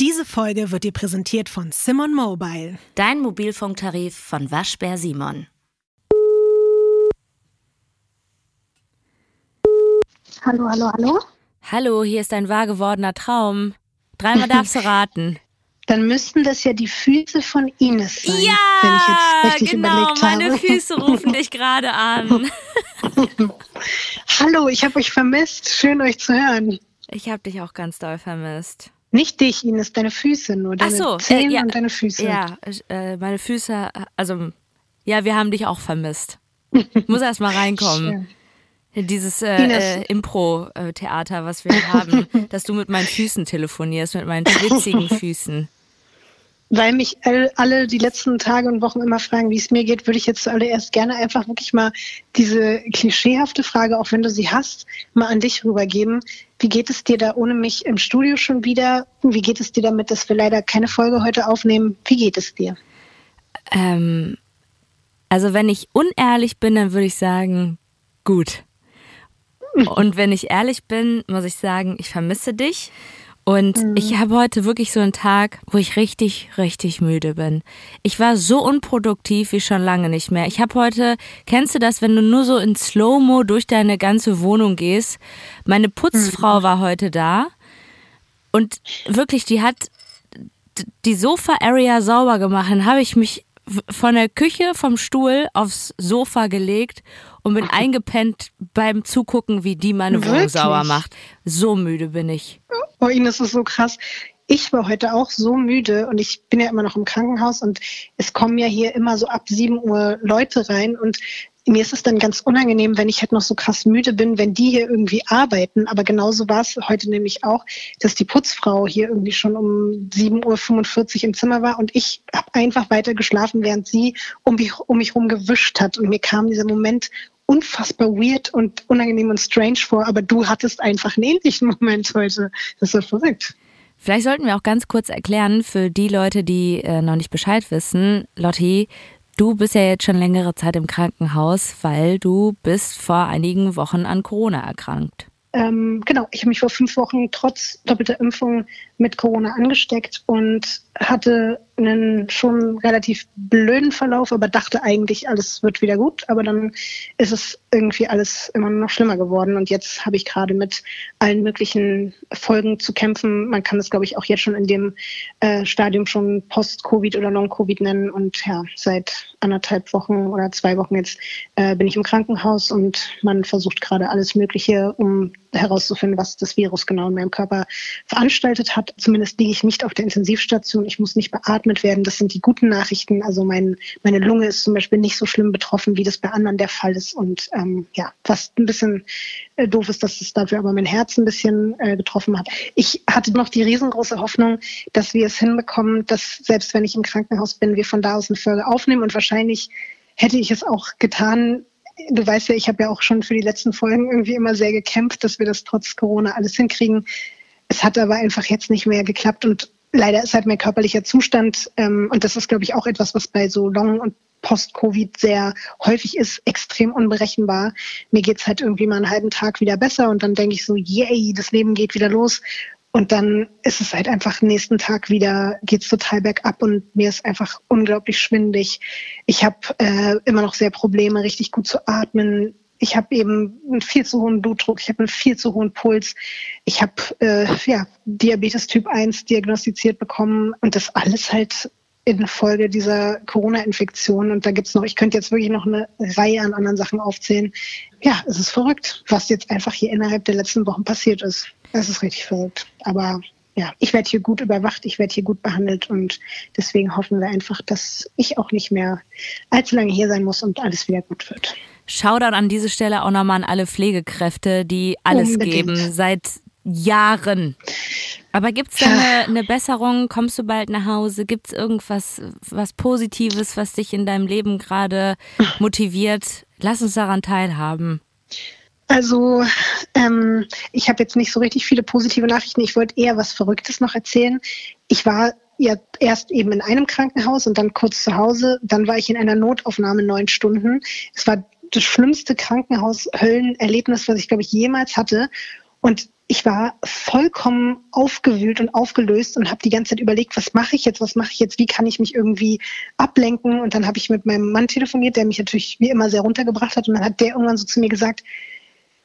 Diese Folge wird dir präsentiert von Simon Mobile. Dein Mobilfunktarif von Waschbär Simon. Hallo, hallo, hallo. Hallo, hier ist ein wahr gewordener Traum. Dreimal darfst du raten. Dann müssten das ja die Füße von Ines sein. Ja, wenn ich jetzt richtig genau, meine habe. Füße rufen dich gerade an. Hallo, ich habe euch vermisst. Schön, euch zu hören. Ich habe dich auch ganz doll vermisst. Nicht dich, Ines, deine Füße nur. Ach Deine so, Zehen äh, ja, und deine Füße. Ja, äh, meine Füße, also ja, wir haben dich auch vermisst. Muss erst mal reinkommen. In Dieses äh, äh, Impro-Theater, was wir hier haben, dass du mit meinen Füßen telefonierst, mit meinen schwitzigen Füßen. Weil mich all, alle die letzten Tage und Wochen immer fragen, wie es mir geht, würde ich jetzt zuallererst gerne einfach wirklich mal diese klischeehafte Frage, auch wenn du sie hast, mal an dich rübergeben. Wie geht es dir da ohne mich im Studio schon wieder? Wie geht es dir damit, dass wir leider keine Folge heute aufnehmen? Wie geht es dir? Ähm, also wenn ich unehrlich bin, dann würde ich sagen, gut. Und wenn ich ehrlich bin, muss ich sagen, ich vermisse dich. Und ich habe heute wirklich so einen Tag, wo ich richtig, richtig müde bin. Ich war so unproduktiv wie schon lange nicht mehr. Ich habe heute, kennst du das, wenn du nur so in Slow-Mo durch deine ganze Wohnung gehst? Meine Putzfrau war heute da und wirklich, die hat die Sofa-Area sauber gemacht. Dann habe ich mich von der Küche, vom Stuhl aufs Sofa gelegt und bin eingepennt beim Zugucken, wie die meine Wohnung sauber macht. So müde bin ich. Oh, das ist so krass. Ich war heute auch so müde und ich bin ja immer noch im Krankenhaus und es kommen ja hier immer so ab 7 Uhr Leute rein und mir ist es dann ganz unangenehm, wenn ich halt noch so krass müde bin, wenn die hier irgendwie arbeiten. Aber genauso war es heute nämlich auch, dass die Putzfrau hier irgendwie schon um 7.45 Uhr im Zimmer war und ich habe einfach weiter geschlafen, während sie um mich, um mich rum gewischt hat. Und mir kam dieser Moment unfassbar weird und unangenehm und strange vor, aber du hattest einfach einen ähnlichen Moment heute. Das ist so verrückt. Vielleicht sollten wir auch ganz kurz erklären für die Leute, die äh, noch nicht Bescheid wissen. Lotti, du bist ja jetzt schon längere Zeit im Krankenhaus, weil du bist vor einigen Wochen an Corona erkrankt. Ähm, genau, ich habe mich vor fünf Wochen trotz doppelter Impfung mit Corona angesteckt und hatte einen schon relativ blöden Verlauf, aber dachte eigentlich, alles wird wieder gut. Aber dann ist es irgendwie alles immer noch schlimmer geworden. Und jetzt habe ich gerade mit allen möglichen Folgen zu kämpfen. Man kann das, glaube ich, auch jetzt schon in dem äh, Stadium schon Post-Covid oder Long-Covid nennen. Und ja, seit anderthalb Wochen oder zwei Wochen jetzt äh, bin ich im Krankenhaus und man versucht gerade alles Mögliche, um herauszufinden, was das Virus genau in meinem Körper veranstaltet hat. Zumindest liege ich nicht auf der Intensivstation. Ich muss nicht beatmet werden. Das sind die guten Nachrichten. Also mein, meine Lunge ist zum Beispiel nicht so schlimm betroffen, wie das bei anderen der Fall ist. Und ähm, ja, was ein bisschen äh, doof ist, dass es dafür aber mein Herz ein bisschen äh, getroffen hat. Ich hatte noch die riesengroße Hoffnung, dass wir es hinbekommen, dass selbst wenn ich im Krankenhaus bin, wir von da aus eine Folge aufnehmen. Und wahrscheinlich hätte ich es auch getan, du weißt ja, ich habe ja auch schon für die letzten Folgen irgendwie immer sehr gekämpft, dass wir das trotz Corona alles hinkriegen. Es hat aber einfach jetzt nicht mehr geklappt und leider ist halt mein körperlicher Zustand, ähm, und das ist, glaube ich, auch etwas, was bei so Long- und Post-Covid sehr häufig ist, extrem unberechenbar. Mir geht's halt irgendwie mal einen halben Tag wieder besser und dann denke ich so, yay, das Leben geht wieder los. Und dann ist es halt einfach nächsten Tag wieder, geht's total bergab und mir ist einfach unglaublich schwindig. Ich habe äh, immer noch sehr Probleme, richtig gut zu atmen. Ich habe eben einen viel zu hohen Blutdruck, ich habe einen viel zu hohen Puls. Ich habe äh, ja, Diabetes Typ 1 diagnostiziert bekommen und das alles halt in Folge dieser Corona-Infektion. Und da gibt's noch, ich könnte jetzt wirklich noch eine Reihe an anderen Sachen aufzählen. Ja, es ist verrückt, was jetzt einfach hier innerhalb der letzten Wochen passiert ist. Es ist richtig verrückt. Aber ja, ich werde hier gut überwacht, ich werde hier gut behandelt und deswegen hoffen wir einfach, dass ich auch nicht mehr allzu lange hier sein muss und alles wieder gut wird. Shoutout an diese Stelle auch nochmal an alle Pflegekräfte, die alles Unbedingt. geben, seit Jahren. Aber gibt's da eine, eine Besserung? Kommst du bald nach Hause? Gibt's irgendwas, was Positives, was dich in deinem Leben gerade motiviert? Lass uns daran teilhaben. Also ähm, ich habe jetzt nicht so richtig viele positive Nachrichten. Ich wollte eher was Verrücktes noch erzählen. Ich war ja erst eben in einem Krankenhaus und dann kurz zu Hause. Dann war ich in einer Notaufnahme neun Stunden. Es war das schlimmste Krankenhaus-Höllenerlebnis, was ich, glaube ich, jemals hatte. Und ich war vollkommen aufgewühlt und aufgelöst und habe die ganze Zeit überlegt, was mache ich jetzt, was mache ich jetzt, wie kann ich mich irgendwie ablenken. Und dann habe ich mit meinem Mann telefoniert, der mich natürlich wie immer sehr runtergebracht hat. Und dann hat der irgendwann so zu mir gesagt,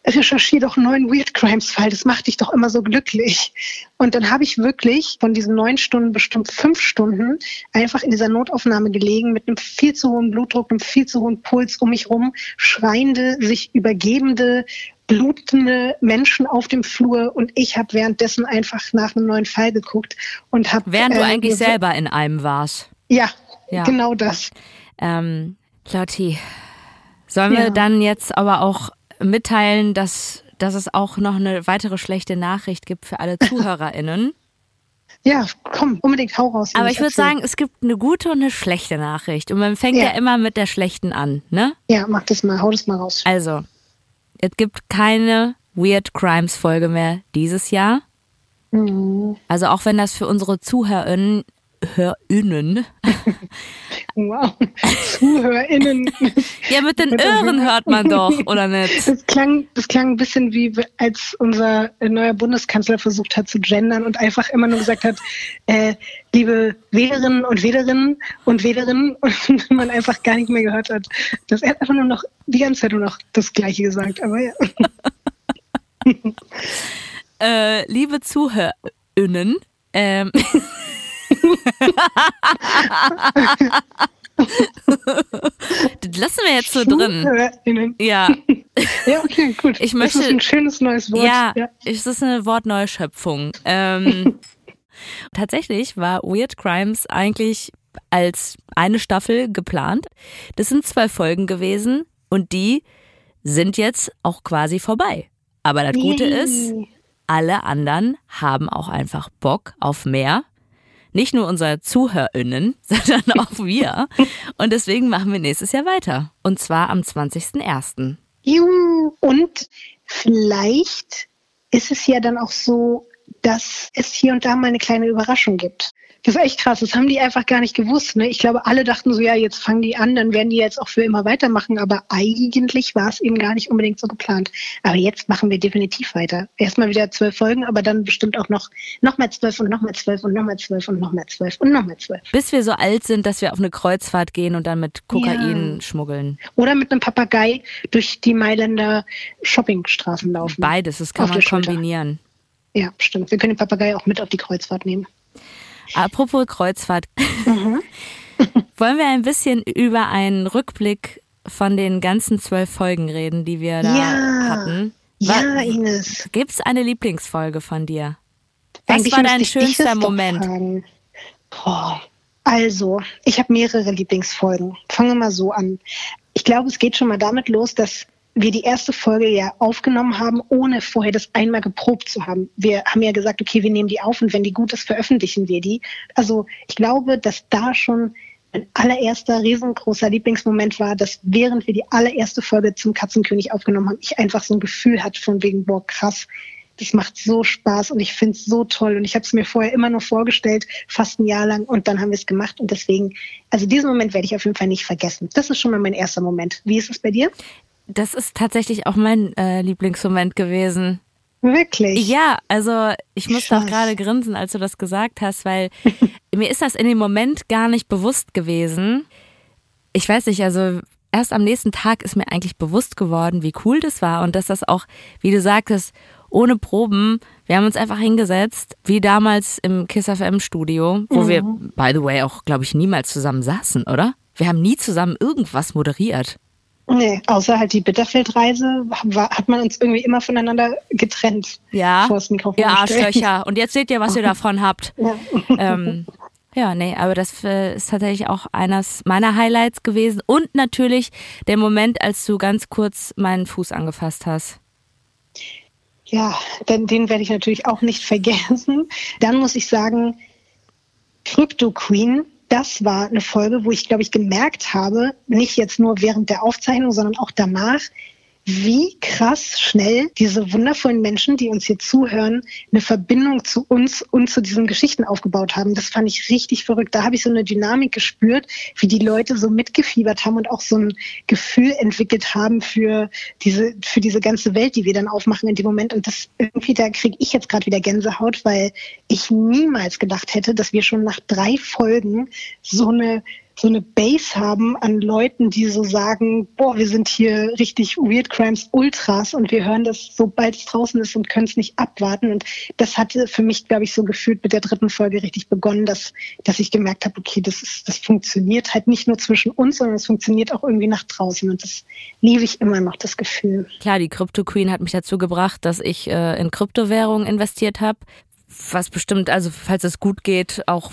recherchiere doch einen neuen Weird Crimes Fall, das macht dich doch immer so glücklich. Und dann habe ich wirklich von diesen neun Stunden bestimmt fünf Stunden einfach in dieser Notaufnahme gelegen mit einem viel zu hohen Blutdruck, einem viel zu hohen Puls um mich rum, schreiende, sich übergebende, blutende Menschen auf dem Flur und ich habe währenddessen einfach nach einem neuen Fall geguckt und habe. Während du äh, eigentlich selber in einem warst. Ja, ja. genau das. Ähm, Lotti, sollen ja. wir dann jetzt aber auch mitteilen, dass, dass es auch noch eine weitere schlechte Nachricht gibt für alle ZuhörerInnen. Ja, komm, unbedingt hau raus. Aber ich würde sagen, es gibt eine gute und eine schlechte Nachricht. Und man fängt ja. ja immer mit der schlechten an, ne? Ja, mach das mal, hau das mal raus. Also, es gibt keine Weird Crimes Folge mehr dieses Jahr. Mhm. Also auch wenn das für unsere ZuhörerInnen HörInnen. Wow, ZuhörInnen. ja, mit den Ohren hört man doch, oder nicht? Das klang, das klang ein bisschen wie, als unser neuer Bundeskanzler versucht hat zu gendern und einfach immer nur gesagt hat, äh, liebe Wählerinnen und Wählerinnen und Wählerinnen und man einfach gar nicht mehr gehört hat. Das er hat einfach nur noch die ganze Zeit nur noch das Gleiche gesagt, aber ja. äh, liebe ZuhörInnen, ähm, das lassen wir jetzt so drin. Ja. Ja, okay, gut. Ich möchte, das ist ein schönes neues Wort. Ja, ja. es ist eine Wortneuschöpfung. Ähm, tatsächlich war Weird Crimes eigentlich als eine Staffel geplant. Das sind zwei Folgen gewesen und die sind jetzt auch quasi vorbei. Aber das Gute Yay. ist, alle anderen haben auch einfach Bock auf mehr nicht nur unsere ZuhörerInnen, sondern auch wir. Und deswegen machen wir nächstes Jahr weiter. Und zwar am 20.01. Juhu. Und vielleicht ist es ja dann auch so, dass es hier und da mal eine kleine Überraschung gibt. Das ist echt krass. Das haben die einfach gar nicht gewusst. Ne? Ich glaube, alle dachten so, ja, jetzt fangen die an, dann werden die jetzt auch für immer weitermachen. Aber eigentlich war es eben gar nicht unbedingt so geplant. Aber jetzt machen wir definitiv weiter. Erstmal wieder zwölf Folgen, aber dann bestimmt auch noch, noch mal zwölf und noch mal zwölf und noch mal zwölf und noch mal zwölf und noch mal zwölf. Bis wir so alt sind, dass wir auf eine Kreuzfahrt gehen und dann mit Kokain ja. schmuggeln. Oder mit einem Papagei durch die Mailänder Shoppingstraßen laufen. Beides, das kann man kombinieren. Ja, stimmt. Wir können den Papagei auch mit auf die Kreuzfahrt nehmen. Apropos Kreuzfahrt. Mhm. Wollen wir ein bisschen über einen Rückblick von den ganzen zwölf Folgen reden, die wir da ja. hatten? Ja, Ines. Gibt es eine Lieblingsfolge von dir? Was Eigentlich war dein schönster Moment? Boah. Also, ich habe mehrere Lieblingsfolgen. Fangen wir mal so an. Ich glaube, es geht schon mal damit los, dass wir die erste Folge ja aufgenommen haben, ohne vorher das einmal geprobt zu haben. Wir haben ja gesagt, okay, wir nehmen die auf und wenn die gut ist, veröffentlichen wir die. Also ich glaube, dass da schon ein allererster riesengroßer Lieblingsmoment war, dass während wir die allererste Folge zum Katzenkönig aufgenommen haben, ich einfach so ein Gefühl hatte von wegen, boah, krass, das macht so Spaß und ich finde es so toll und ich habe es mir vorher immer nur vorgestellt, fast ein Jahr lang und dann haben wir es gemacht und deswegen, also diesen Moment werde ich auf jeden Fall nicht vergessen. Das ist schon mal mein erster Moment. Wie ist es bei dir? Das ist tatsächlich auch mein äh, Lieblingsmoment gewesen. Wirklich? Ja, also ich musste auch gerade grinsen, als du das gesagt hast, weil mir ist das in dem Moment gar nicht bewusst gewesen. Ich weiß nicht, also erst am nächsten Tag ist mir eigentlich bewusst geworden, wie cool das war und dass das auch, wie du sagtest, ohne Proben, wir haben uns einfach hingesetzt, wie damals im Kiss FM Studio, wo mhm. wir, by the way, auch, glaube ich, niemals zusammen saßen, oder? Wir haben nie zusammen irgendwas moderiert. Nee, außer halt die Bitterfeldreise hat man uns irgendwie immer voneinander getrennt. Ja, vor das Mikrofon ja Arschlöcher. Und jetzt seht ihr, was ihr davon habt. Ja, ähm, ja nee, aber das äh, ist tatsächlich auch eines meiner Highlights gewesen. Und natürlich der Moment, als du ganz kurz meinen Fuß angefasst hast. Ja, den, den werde ich natürlich auch nicht vergessen. Dann muss ich sagen, Crypto Queen das war eine Folge, wo ich, glaube ich, gemerkt habe, nicht jetzt nur während der Aufzeichnung, sondern auch danach, wie krass schnell diese wundervollen Menschen, die uns hier zuhören, eine Verbindung zu uns und zu diesen Geschichten aufgebaut haben. Das fand ich richtig verrückt. Da habe ich so eine Dynamik gespürt, wie die Leute so mitgefiebert haben und auch so ein Gefühl entwickelt haben für diese, für diese ganze Welt, die wir dann aufmachen in dem Moment. Und das irgendwie, da kriege ich jetzt gerade wieder Gänsehaut, weil ich niemals gedacht hätte, dass wir schon nach drei Folgen so eine so eine Base haben an Leuten, die so sagen, boah, wir sind hier richtig Weird Crimes Ultras und wir hören das, sobald es draußen ist und können es nicht abwarten. Und das hatte für mich, glaube ich, so gefühlt mit der dritten Folge richtig begonnen, dass, dass ich gemerkt habe, okay, das ist, das funktioniert halt nicht nur zwischen uns, sondern es funktioniert auch irgendwie nach draußen. Und das liebe ich immer noch, das Gefühl. Klar, die Crypto Queen hat mich dazu gebracht, dass ich äh, in Kryptowährungen investiert habe was bestimmt, also falls es gut geht, auch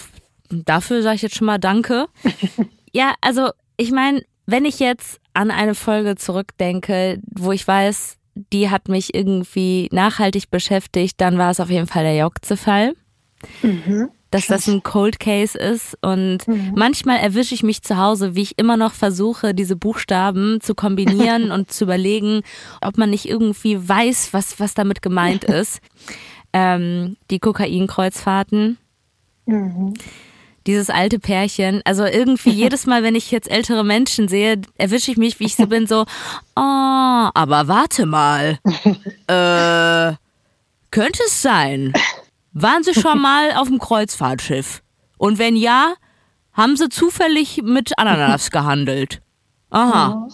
dafür sage ich jetzt schon mal Danke. ja, also ich meine, wenn ich jetzt an eine Folge zurückdenke, wo ich weiß, die hat mich irgendwie nachhaltig beschäftigt, dann war es auf jeden Fall der Jokze-Fall. Mhm, dass das ein Cold Case ist. Und mhm. manchmal erwische ich mich zu Hause, wie ich immer noch versuche, diese Buchstaben zu kombinieren und zu überlegen, ob man nicht irgendwie weiß, was, was damit gemeint ist. Ähm, die Kokainkreuzfahrten. Mhm dieses alte Pärchen. Also irgendwie jedes Mal, wenn ich jetzt ältere Menschen sehe, erwische ich mich, wie ich so bin, so, oh, aber warte mal. Äh, könnte es sein? Waren Sie schon mal auf dem Kreuzfahrtschiff? Und wenn ja, haben Sie zufällig mit Ananas gehandelt? Aha.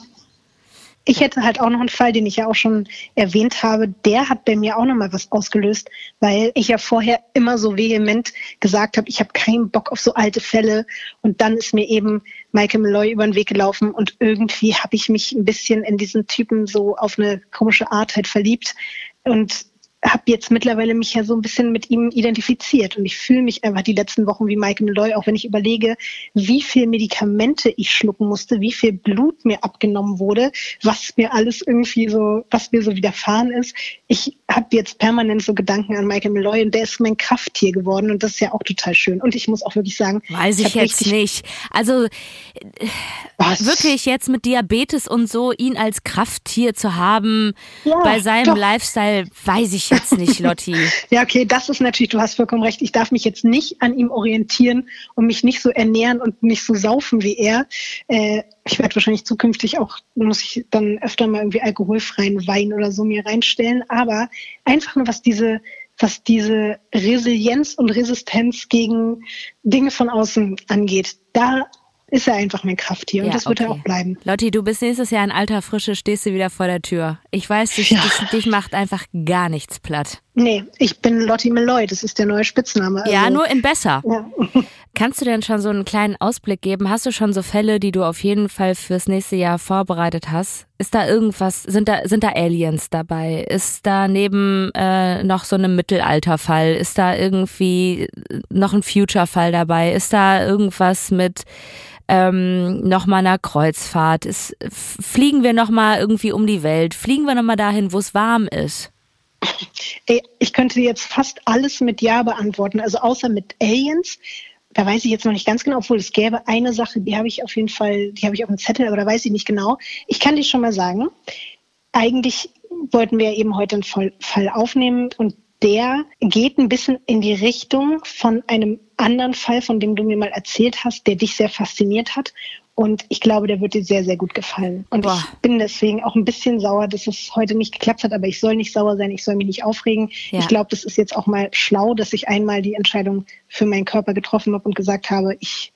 Ich hätte halt auch noch einen Fall, den ich ja auch schon erwähnt habe. Der hat bei mir auch noch mal was ausgelöst, weil ich ja vorher immer so vehement gesagt habe, ich habe keinen Bock auf so alte Fälle. Und dann ist mir eben Michael Malloy über den Weg gelaufen und irgendwie habe ich mich ein bisschen in diesen Typen so auf eine komische Art halt verliebt. Und habe jetzt mittlerweile mich ja so ein bisschen mit ihm identifiziert und ich fühle mich einfach die letzten Wochen wie Mike Malloy, auch wenn ich überlege, wie viel Medikamente ich schlucken musste, wie viel Blut mir abgenommen wurde, was mir alles irgendwie so, was mir so widerfahren ist. Ich habe jetzt permanent so Gedanken an Michael Malloy und der ist mein Krafttier geworden und das ist ja auch total schön. Und ich muss auch wirklich sagen, weiß ich, jetzt nicht. Also was? wirklich jetzt mit Diabetes und so ihn als Krafttier zu haben ja, bei seinem doch. Lifestyle, weiß ich jetzt nicht, Lotti. ja, okay, das ist natürlich, du hast vollkommen recht. Ich darf mich jetzt nicht an ihm orientieren und mich nicht so ernähren und nicht so saufen wie er. Äh, ich werde wahrscheinlich zukünftig auch, muss ich dann öfter mal irgendwie alkoholfreien Wein oder so mir reinstellen. Aber einfach nur, was diese, was diese Resilienz und Resistenz gegen Dinge von außen angeht, da ist er einfach mein Krafttier und ja, das wird okay. er auch bleiben. Lotti, du bist nächstes Jahr in alter Frische, stehst du wieder vor der Tür. Ich weiß, dich, ja. dich, dich macht einfach gar nichts platt. Nee, ich bin Lotti Malloy, das ist der neue Spitzname. Also. Ja, nur in besser. Ja. Kannst du denn schon so einen kleinen Ausblick geben? Hast du schon so Fälle, die du auf jeden Fall fürs nächste Jahr vorbereitet hast? Ist da irgendwas, sind da, sind da Aliens dabei? Ist da neben äh, noch so einem Mittelalterfall? Ist da irgendwie noch ein Future-Fall dabei? Ist da irgendwas mit ähm, nochmal einer Kreuzfahrt? Ist, fliegen wir nochmal irgendwie um die Welt? Fliegen wir nochmal dahin, wo es warm ist? Ich könnte jetzt fast alles mit Ja beantworten, also außer mit Aliens. Da weiß ich jetzt noch nicht ganz genau, obwohl es gäbe eine Sache, die habe ich auf jeden Fall, die habe ich auf dem Zettel, aber da weiß ich nicht genau. Ich kann dir schon mal sagen, eigentlich wollten wir eben heute einen Fall aufnehmen und der geht ein bisschen in die Richtung von einem anderen Fall, von dem du mir mal erzählt hast, der dich sehr fasziniert hat. Und ich glaube, der wird dir sehr, sehr gut gefallen. Und Boah. ich bin deswegen auch ein bisschen sauer, dass es heute nicht geklappt hat. Aber ich soll nicht sauer sein, ich soll mich nicht aufregen. Ja. Ich glaube, das ist jetzt auch mal schlau, dass ich einmal die Entscheidung für meinen Körper getroffen habe und gesagt habe, ich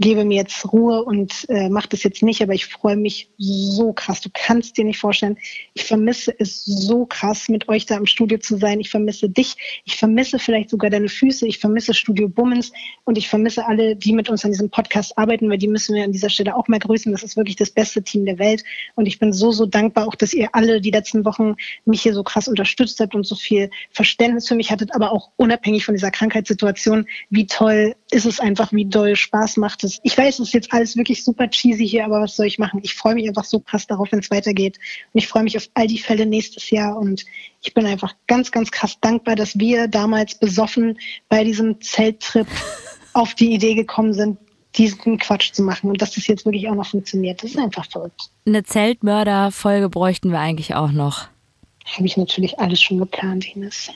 gebe mir jetzt Ruhe und äh, mache das jetzt nicht, aber ich freue mich so krass. Du kannst dir nicht vorstellen, ich vermisse es so krass, mit euch da im Studio zu sein. Ich vermisse dich, ich vermisse vielleicht sogar deine Füße, ich vermisse Studio Bummens und ich vermisse alle, die mit uns an diesem Podcast arbeiten, weil die müssen wir an dieser Stelle auch mal grüßen. Das ist wirklich das beste Team der Welt und ich bin so, so dankbar auch, dass ihr alle die letzten Wochen mich hier so krass unterstützt habt und so viel Verständnis für mich hattet, aber auch unabhängig von dieser Krankheitssituation, wie toll ist es einfach, wie doll Spaß macht es. Ich weiß, es ist jetzt alles wirklich super cheesy hier, aber was soll ich machen? Ich freue mich einfach so krass darauf, wenn es weitergeht. Und ich freue mich auf all die Fälle nächstes Jahr. Und ich bin einfach ganz, ganz krass dankbar, dass wir damals besoffen bei diesem Zelttrip auf die Idee gekommen sind, diesen Quatsch zu machen und dass das jetzt wirklich auch noch funktioniert. Das ist einfach verrückt. Eine Zeltmörder-Folge bräuchten wir eigentlich auch noch. Habe ich natürlich alles schon geplant, Ines.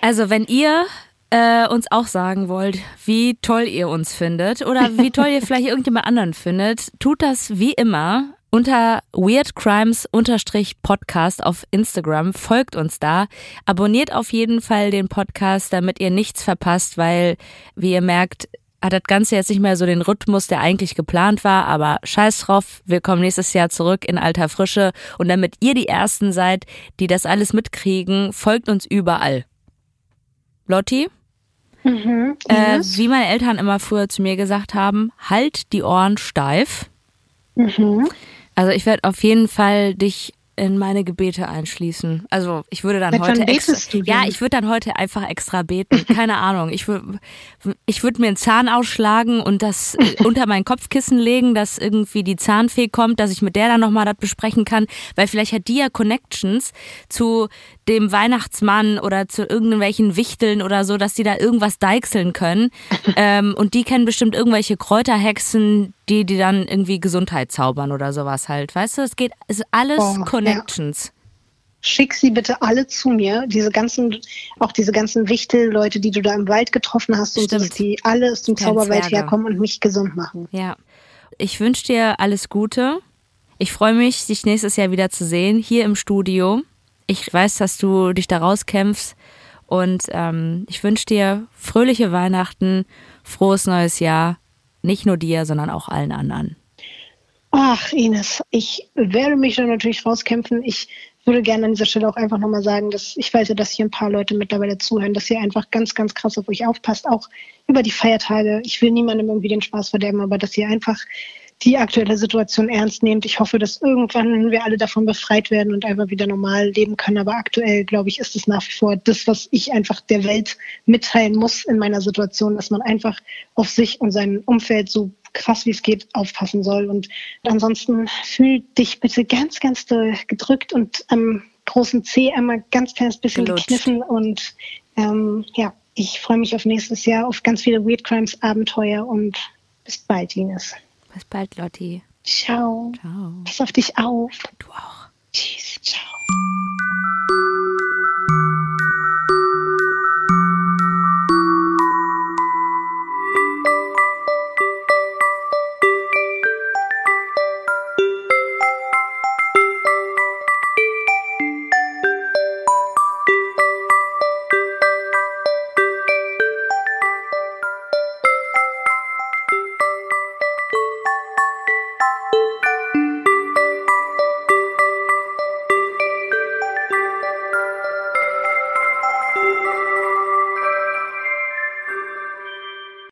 Also, wenn ihr äh, uns auch sagen wollt, wie toll ihr uns findet oder wie toll ihr vielleicht irgendjemand anderen findet, tut das wie immer unter weirdcrimes-podcast auf Instagram. Folgt uns da. Abonniert auf jeden Fall den Podcast, damit ihr nichts verpasst, weil, wie ihr merkt, hat das Ganze jetzt nicht mehr so den Rhythmus, der eigentlich geplant war, aber scheiß drauf, wir kommen nächstes Jahr zurück in alter Frische und damit ihr die Ersten seid, die das alles mitkriegen, folgt uns überall. Lotti? Mhm, äh, wie meine Eltern immer früher zu mir gesagt haben, halt die Ohren steif. Mhm. Also ich werde auf jeden Fall dich in meine Gebete einschließen. Also ich würde dann Seit heute extra, ja, ich würde dann heute einfach extra beten. Keine Ahnung. Ich würde ich würde mir einen Zahn ausschlagen und das äh, unter mein Kopfkissen legen, dass irgendwie die Zahnfee kommt, dass ich mit der dann nochmal das besprechen kann, weil vielleicht hat die ja Connections zu dem Weihnachtsmann oder zu irgendwelchen Wichteln oder so, dass die da irgendwas deichseln können. ähm, und die kennen bestimmt irgendwelche Kräuterhexen, die die dann irgendwie Gesundheit zaubern oder sowas halt. Weißt du, es geht, es ist alles Oh, ja. Connections. Schick sie bitte alle zu mir, diese ganzen, auch diese ganzen Wichtel-Leute, die du da im Wald getroffen hast und Stimmt. dass die alle aus dem Zauberwald herkommen und mich gesund machen. Ja. Ich wünsche dir alles Gute. Ich freue mich, dich nächstes Jahr wieder zu sehen, hier im Studio. Ich weiß, dass du dich da rauskämpfst. Und ähm, ich wünsche dir fröhliche Weihnachten, frohes neues Jahr. Nicht nur dir, sondern auch allen anderen. Ach, Ines, ich werde mich dann natürlich rauskämpfen. Ich würde gerne an dieser Stelle auch einfach nochmal sagen, dass ich weiß ja, dass hier ein paar Leute mittlerweile zuhören, dass ihr einfach ganz, ganz krass auf euch aufpasst, auch über die Feiertage. Ich will niemandem irgendwie den Spaß verderben, aber dass ihr einfach die aktuelle Situation ernst nehmt. Ich hoffe, dass irgendwann wir alle davon befreit werden und einfach wieder normal leben können. Aber aktuell, glaube ich, ist es nach wie vor das, was ich einfach der Welt mitteilen muss in meiner Situation, dass man einfach auf sich und sein Umfeld so krass wie es geht aufpassen soll. Und ansonsten fühl dich bitte ganz, ganz doll gedrückt und am großen C einmal ganz kleines bisschen Gelutscht. gekniffen. Und ähm, ja, ich freue mich auf nächstes Jahr, auf ganz viele Weird Crimes Abenteuer und bis bald, Ines. Bis bald, Lotti. Ciao. Ciao. Pass auf dich auf. Du auch. Tschüss. Ciao.